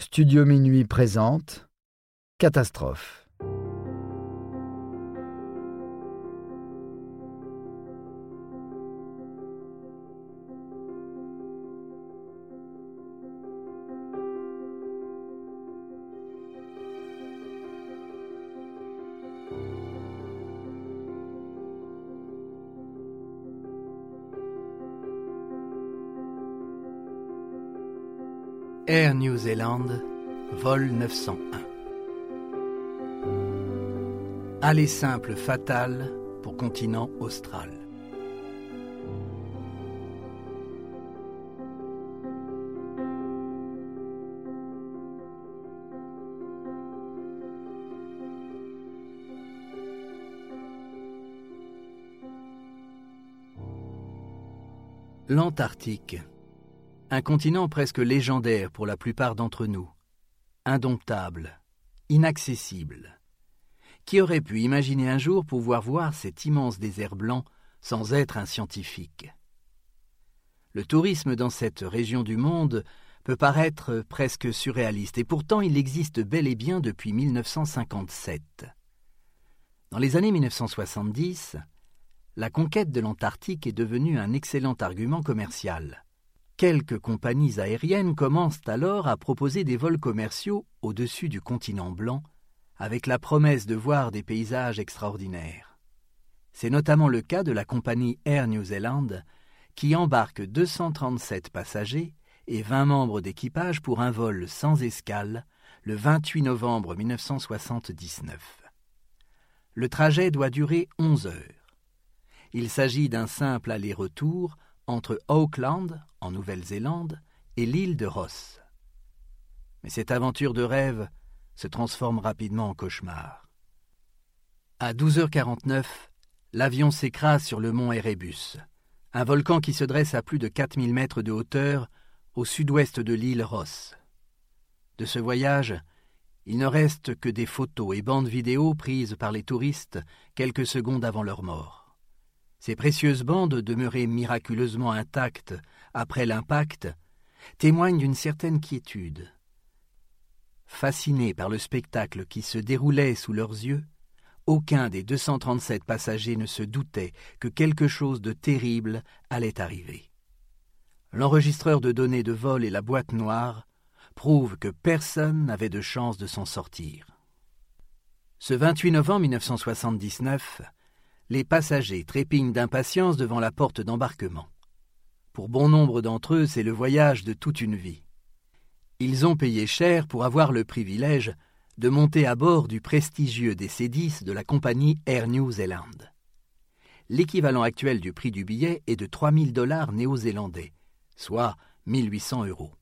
Studio Minuit présente Catastrophe. Air New Zealand, vol 901. Aller simple fatale pour continent austral. L'Antarctique un continent presque légendaire pour la plupart d'entre nous, indomptable, inaccessible. Qui aurait pu imaginer un jour pouvoir voir cet immense désert blanc sans être un scientifique? Le tourisme dans cette région du monde peut paraître presque surréaliste, et pourtant il existe bel et bien depuis 1957. Dans les années 1970, la conquête de l'Antarctique est devenue un excellent argument commercial. Quelques compagnies aériennes commencent alors à proposer des vols commerciaux au-dessus du continent blanc, avec la promesse de voir des paysages extraordinaires. C'est notamment le cas de la compagnie Air New Zealand, qui embarque 237 passagers et 20 membres d'équipage pour un vol sans escale le 28 novembre 1979. Le trajet doit durer 11 heures. Il s'agit d'un simple aller-retour entre Auckland, en Nouvelle-Zélande, et l'île de Ross. Mais cette aventure de rêve se transforme rapidement en cauchemar. À 12h49, l'avion s'écrase sur le mont Erebus, un volcan qui se dresse à plus de 4000 mètres de hauteur au sud-ouest de l'île Ross. De ce voyage, il ne reste que des photos et bandes vidéo prises par les touristes quelques secondes avant leur mort. Ces précieuses bandes, demeurées miraculeusement intactes après l'impact, témoignent d'une certaine quiétude. Fascinés par le spectacle qui se déroulait sous leurs yeux, aucun des 237 passagers ne se doutait que quelque chose de terrible allait arriver. L'enregistreur de données de vol et la boîte noire prouvent que personne n'avait de chance de s'en sortir. Ce 28 novembre 1979, les passagers trépignent d'impatience devant la porte d'embarquement. Pour bon nombre d'entre eux, c'est le voyage de toute une vie. Ils ont payé cher pour avoir le privilège de monter à bord du prestigieux DC-10 de la compagnie Air New Zealand. L'équivalent actuel du prix du billet est de 3000 dollars néo-zélandais, soit 1800 euros.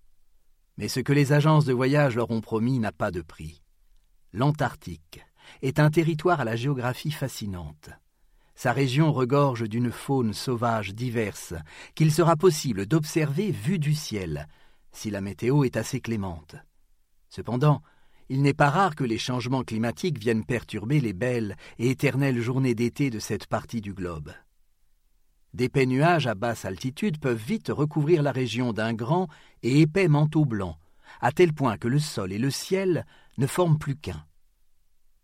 Mais ce que les agences de voyage leur ont promis n'a pas de prix. L'Antarctique est un territoire à la géographie fascinante. Sa région regorge d'une faune sauvage diverse qu'il sera possible d'observer vue du ciel, si la météo est assez clémente. Cependant, il n'est pas rare que les changements climatiques viennent perturber les belles et éternelles journées d'été de cette partie du globe. D'épais nuages à basse altitude peuvent vite recouvrir la région d'un grand et épais manteau blanc, à tel point que le sol et le ciel ne forment plus qu'un.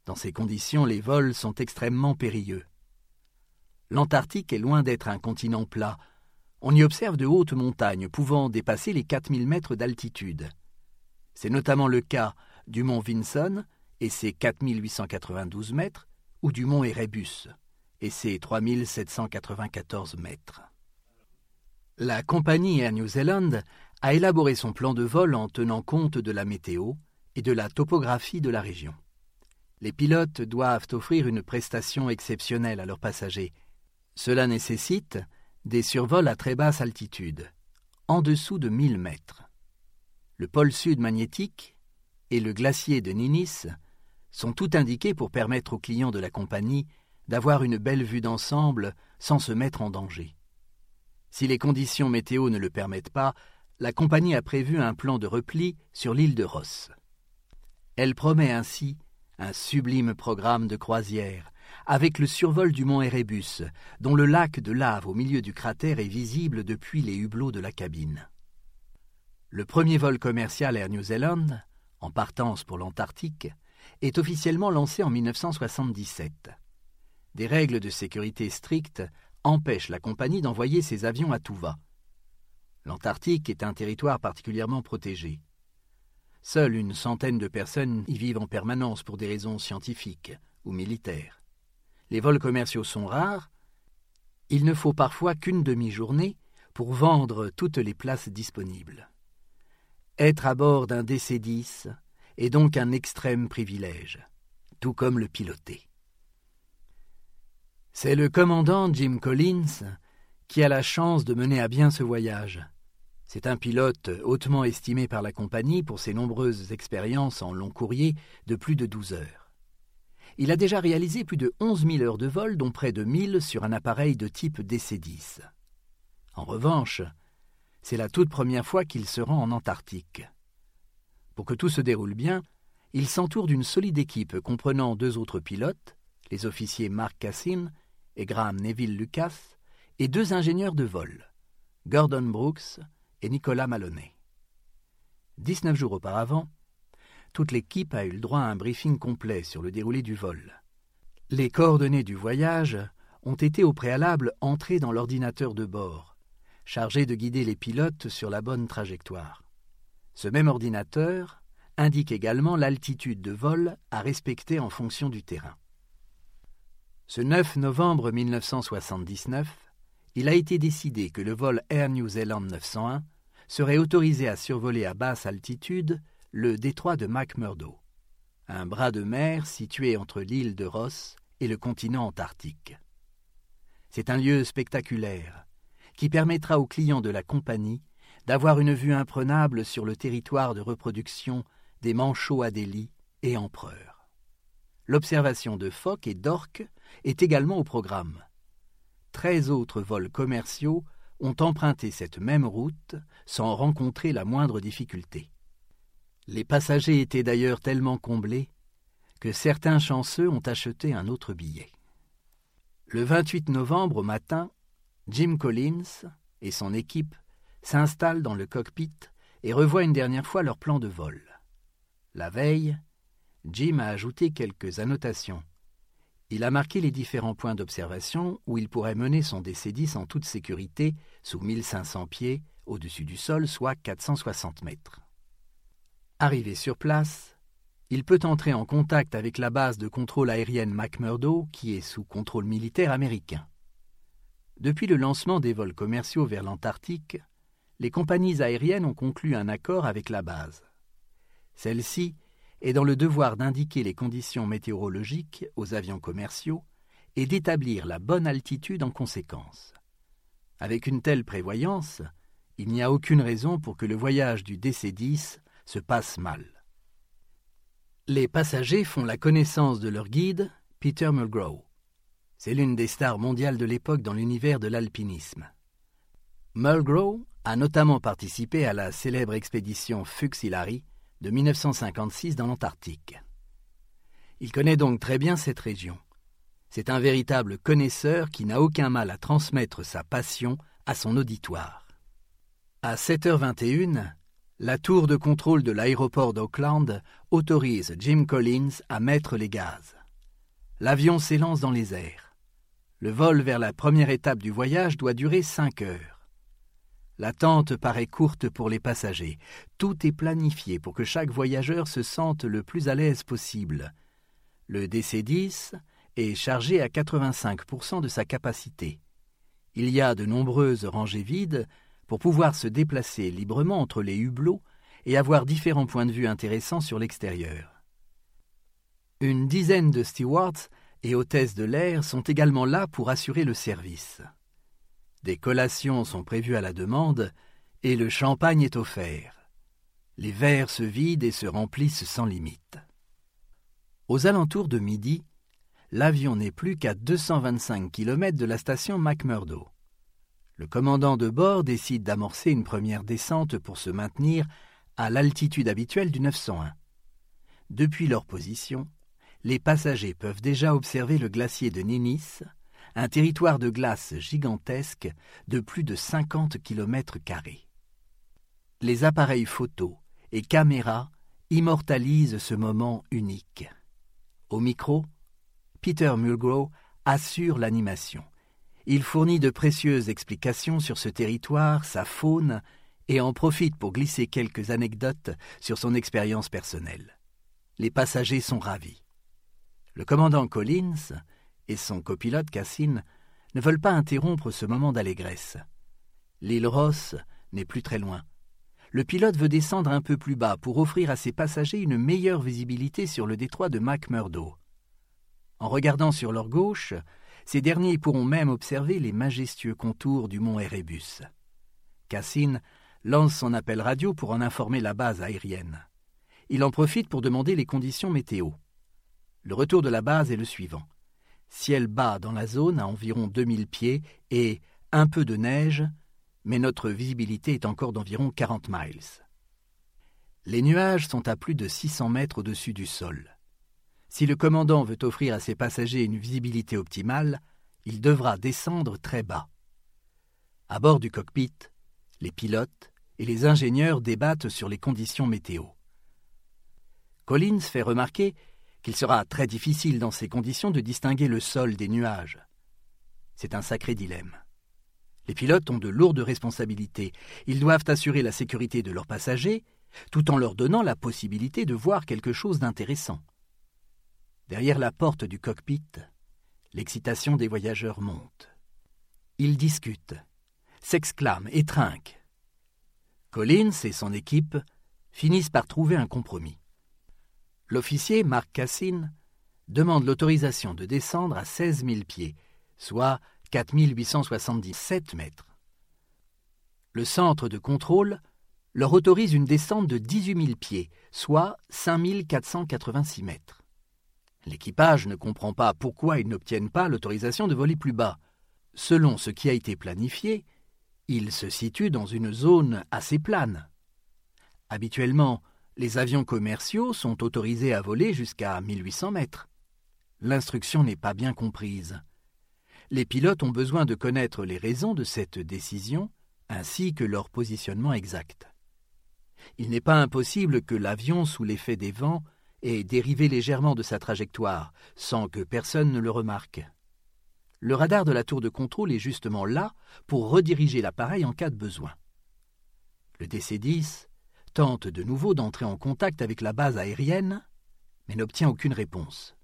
Dans ces conditions, les vols sont extrêmement périlleux. L'Antarctique est loin d'être un continent plat. On y observe de hautes montagnes pouvant dépasser les 4000 mètres d'altitude. C'est notamment le cas du mont Vinson et ses 4892 mètres, ou du mont Erebus et ses 3794 mètres. La compagnie Air New Zealand a élaboré son plan de vol en tenant compte de la météo et de la topographie de la région. Les pilotes doivent offrir une prestation exceptionnelle à leurs passagers cela nécessite des survols à très basse altitude, en dessous de 1000 mètres. Le pôle sud magnétique et le glacier de Ninis sont tout indiqués pour permettre aux clients de la compagnie d'avoir une belle vue d'ensemble sans se mettre en danger. Si les conditions météo ne le permettent pas, la compagnie a prévu un plan de repli sur l'île de Ross. Elle promet ainsi un sublime programme de croisière avec le survol du mont Erebus, dont le lac de lave au milieu du cratère est visible depuis les hublots de la cabine. Le premier vol commercial Air New Zealand en partance pour l'Antarctique, est officiellement lancé en 1977. Des règles de sécurité strictes empêchent la compagnie d'envoyer ses avions à tout va. L'Antarctique est un territoire particulièrement protégé. Seule une centaine de personnes y vivent en permanence pour des raisons scientifiques ou militaires. Les vols commerciaux sont rares. Il ne faut parfois qu'une demi-journée pour vendre toutes les places disponibles. Être à bord d'un DC-10 est donc un extrême privilège, tout comme le piloter. C'est le commandant Jim Collins qui a la chance de mener à bien ce voyage. C'est un pilote hautement estimé par la compagnie pour ses nombreuses expériences en long courrier de plus de 12 heures. Il a déjà réalisé plus de 11 000 heures de vol, dont près de 1000 sur un appareil de type DC-10. En revanche, c'est la toute première fois qu'il se rend en Antarctique. Pour que tout se déroule bien, il s'entoure d'une solide équipe comprenant deux autres pilotes, les officiers Mark Cassin et Graham Neville Lucas, et deux ingénieurs de vol, Gordon Brooks et Nicolas Maloney. Dix-neuf jours auparavant, toute l'équipe a eu le droit à un briefing complet sur le déroulé du vol. Les coordonnées du voyage ont été au préalable entrées dans l'ordinateur de bord, chargé de guider les pilotes sur la bonne trajectoire. Ce même ordinateur indique également l'altitude de vol à respecter en fonction du terrain. Ce 9 novembre 1979, il a été décidé que le vol Air New Zealand 901 serait autorisé à survoler à basse altitude le détroit de McMurdo, un bras de mer situé entre l'île de Ross et le continent antarctique. C'est un lieu spectaculaire qui permettra aux clients de la compagnie d'avoir une vue imprenable sur le territoire de reproduction des manchots adélie et empereurs. L'observation de phoques et d'orques est également au programme, treize autres vols commerciaux ont emprunté cette même route sans rencontrer la moindre difficulté. Les passagers étaient d'ailleurs tellement comblés que certains chanceux ont acheté un autre billet. Le 28 novembre au matin, Jim Collins et son équipe s'installent dans le cockpit et revoient une dernière fois leur plan de vol. La veille, Jim a ajouté quelques annotations il a marqué les différents points d'observation où il pourrait mener son DC-10 en toute sécurité sous 1500 pieds au-dessus du sol, soit 460 mètres. Arrivé sur place, il peut entrer en contact avec la base de contrôle aérienne McMurdo qui est sous contrôle militaire américain. Depuis le lancement des vols commerciaux vers l'Antarctique, les compagnies aériennes ont conclu un accord avec la base. Celle-ci est dans le devoir d'indiquer les conditions météorologiques aux avions commerciaux et d'établir la bonne altitude en conséquence. Avec une telle prévoyance, il n'y a aucune raison pour que le voyage du DC-10 se passe mal. Les passagers font la connaissance de leur guide, Peter Mulgrew. C'est l'une des stars mondiales de l'époque dans l'univers de l'alpinisme. Mulgrew a notamment participé à la célèbre expédition Fuxillary de 1956 dans l'Antarctique. Il connaît donc très bien cette région. C'est un véritable connaisseur qui n'a aucun mal à transmettre sa passion à son auditoire. À 7h21, la tour de contrôle de l'aéroport d'Auckland autorise Jim Collins à mettre les gaz. L'avion s'élance dans les airs. Le vol vers la première étape du voyage doit durer cinq heures. L'attente paraît courte pour les passagers. Tout est planifié pour que chaque voyageur se sente le plus à l'aise possible. Le DC-10 est chargé à 85% de sa capacité. Il y a de nombreuses rangées vides pour pouvoir se déplacer librement entre les hublots et avoir différents points de vue intéressants sur l'extérieur. Une dizaine de stewards et hôtesses de l'air sont également là pour assurer le service. Des collations sont prévues à la demande et le champagne est offert. Les verres se vident et se remplissent sans limite. Aux alentours de midi, l'avion n'est plus qu'à 225 km de la station McMurdo. Le commandant de bord décide d'amorcer une première descente pour se maintenir à l'altitude habituelle du 901. Depuis leur position, les passagers peuvent déjà observer le glacier de Ninis, un territoire de glace gigantesque de plus de 50 km. Les appareils photo et caméras immortalise ce moment unique. Au micro, Peter Mulgrew assure l'animation. Il fournit de précieuses explications sur ce territoire, sa faune, et en profite pour glisser quelques anecdotes sur son expérience personnelle. Les passagers sont ravis. Le commandant Collins et son copilote Cassine ne veulent pas interrompre ce moment d'allégresse. L'île Ross n'est plus très loin. Le pilote veut descendre un peu plus bas pour offrir à ses passagers une meilleure visibilité sur le détroit de McMurdo. En regardant sur leur gauche, ces derniers pourront même observer les majestueux contours du mont Erebus. Cassine lance son appel radio pour en informer la base aérienne. Il en profite pour demander les conditions météo. Le retour de la base est le suivant. Ciel bas dans la zone à environ 2000 pieds et un peu de neige, mais notre visibilité est encore d'environ 40 miles. Les nuages sont à plus de 600 mètres au-dessus du sol. Si le commandant veut offrir à ses passagers une visibilité optimale, il devra descendre très bas. À bord du cockpit, les pilotes et les ingénieurs débattent sur les conditions météo. Collins fait remarquer qu'il sera très difficile dans ces conditions de distinguer le sol des nuages. C'est un sacré dilemme. Les pilotes ont de lourdes responsabilités. Ils doivent assurer la sécurité de leurs passagers, tout en leur donnant la possibilité de voir quelque chose d'intéressant. Derrière la porte du cockpit, l'excitation des voyageurs monte. Ils discutent, s'exclament et trinquent. Collins et son équipe finissent par trouver un compromis. L'officier, Marc Cassine, demande l'autorisation de descendre à 16 000 pieds, soit 4 877 mètres. Le centre de contrôle leur autorise une descente de 18 000 pieds, soit 5 486 mètres. L'équipage ne comprend pas pourquoi ils n'obtiennent pas l'autorisation de voler plus bas. Selon ce qui a été planifié, ils se situent dans une zone assez plane. Habituellement, les avions commerciaux sont autorisés à voler jusqu'à 1800 mètres. L'instruction n'est pas bien comprise. Les pilotes ont besoin de connaître les raisons de cette décision ainsi que leur positionnement exact. Il n'est pas impossible que l'avion, sous l'effet des vents, ait dérivé légèrement de sa trajectoire, sans que personne ne le remarque. Le radar de la tour de contrôle est justement là pour rediriger l'appareil en cas de besoin. Le DC-10 tente de nouveau d'entrer en contact avec la base aérienne, mais n'obtient aucune réponse.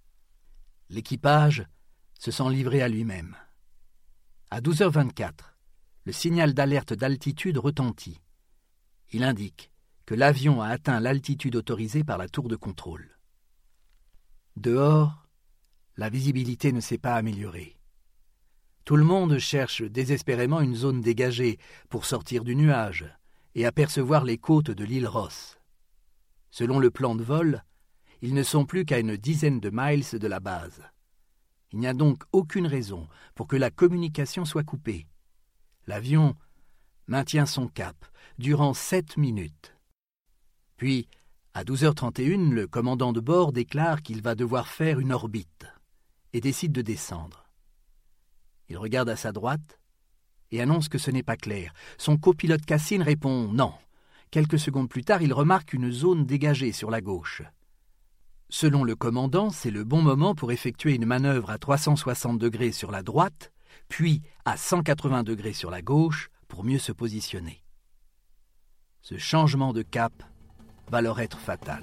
L'équipage se sent livré à lui-même. À 12h24, le signal d'alerte d'altitude retentit. Il indique que l'avion a atteint l'altitude autorisée par la tour de contrôle. Dehors, la visibilité ne s'est pas améliorée. Tout le monde cherche désespérément une zone dégagée pour sortir du nuage et apercevoir les côtes de l'île Ross. Selon le plan de vol, ils ne sont plus qu'à une dizaine de miles de la base. Il n'y a donc aucune raison pour que la communication soit coupée. L'avion maintient son cap durant sept minutes. Puis, à 12h31, le commandant de bord déclare qu'il va devoir faire une orbite et décide de descendre. Il regarde à sa droite et annonce que ce n'est pas clair. Son copilote Cassine répond non. Quelques secondes plus tard, il remarque une zone dégagée sur la gauche. Selon le commandant, c'est le bon moment pour effectuer une manœuvre à 360 degrés sur la droite, puis à 180 degrés sur la gauche pour mieux se positionner. Ce changement de cap va leur être fatale.